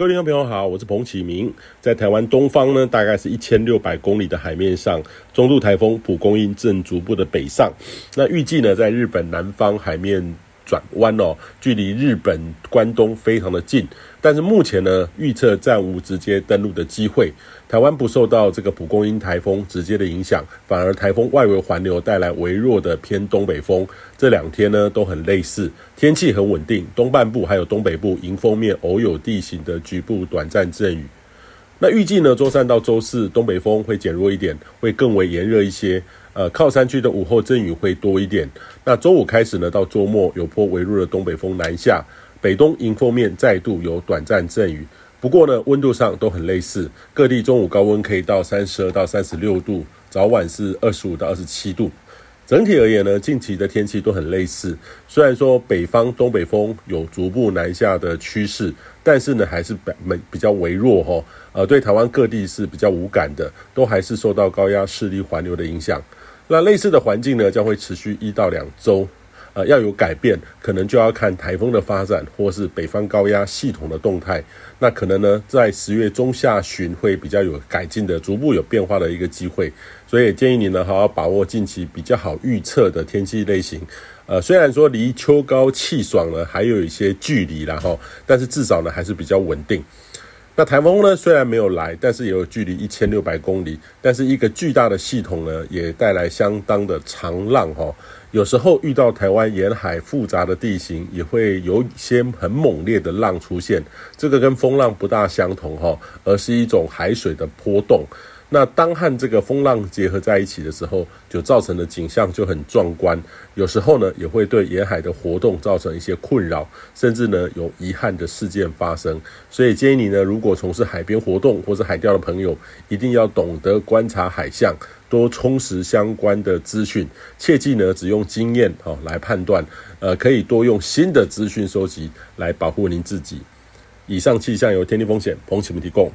各位听众朋友好，我是彭启明，在台湾东方呢，大概是一千六百公里的海面上，中度台风蒲公英正逐步的北上。那预计呢，在日本南方海面转弯哦，距离日本关东非常的近。但是目前呢，预测暂无直接登陆的机会。台湾不受到这个蒲公英台风直接的影响，反而台风外围环流带来微弱的偏东北风。这两天呢都很类似，天气很稳定，东半部还有东北部迎风面偶有地形的局部短暂阵雨。那预计呢，周三到周四东北风会减弱一点，会更为炎热一些。呃，靠山区的午后阵雨会多一点。那周五开始呢，到周末有波微弱的东北风南下，北东迎风面再度有短暂阵雨。不过呢，温度上都很类似，各地中午高温可以到三十二到三十六度，早晚是二十五到二十七度。整体而言呢，近期的天气都很类似。虽然说北方东北风有逐步南下的趋势，但是呢，还是比比较微弱哈。呃，对台湾各地是比较无感的，都还是受到高压势力环流的影响。那类似的环境呢，将会持续一到两周。要有改变，可能就要看台风的发展，或是北方高压系统的动态。那可能呢，在十月中下旬会比较有改进的，逐步有变化的一个机会。所以建议你呢，好好把握近期比较好预测的天气类型。呃，虽然说离秋高气爽呢还有一些距离啦齁，但是至少呢还是比较稳定。那台风呢，虽然没有来，但是也有距离一千六百公里，但是一个巨大的系统呢，也带来相当的长浪哈。有时候遇到台湾沿海复杂的地形，也会有一些很猛烈的浪出现。这个跟风浪不大相同哈，而是一种海水的波动。那当和这个风浪结合在一起的时候，就造成的景象就很壮观。有时候呢，也会对沿海的活动造成一些困扰，甚至呢有遗憾的事件发生。所以建议你呢，如果从事海边活动或是海钓的朋友，一定要懂得观察海象，多充实相关的资讯。切记呢，只用经验哦来判断，呃，可以多用新的资讯收集来保护您自己。以上气象由天地风险彭启明提供。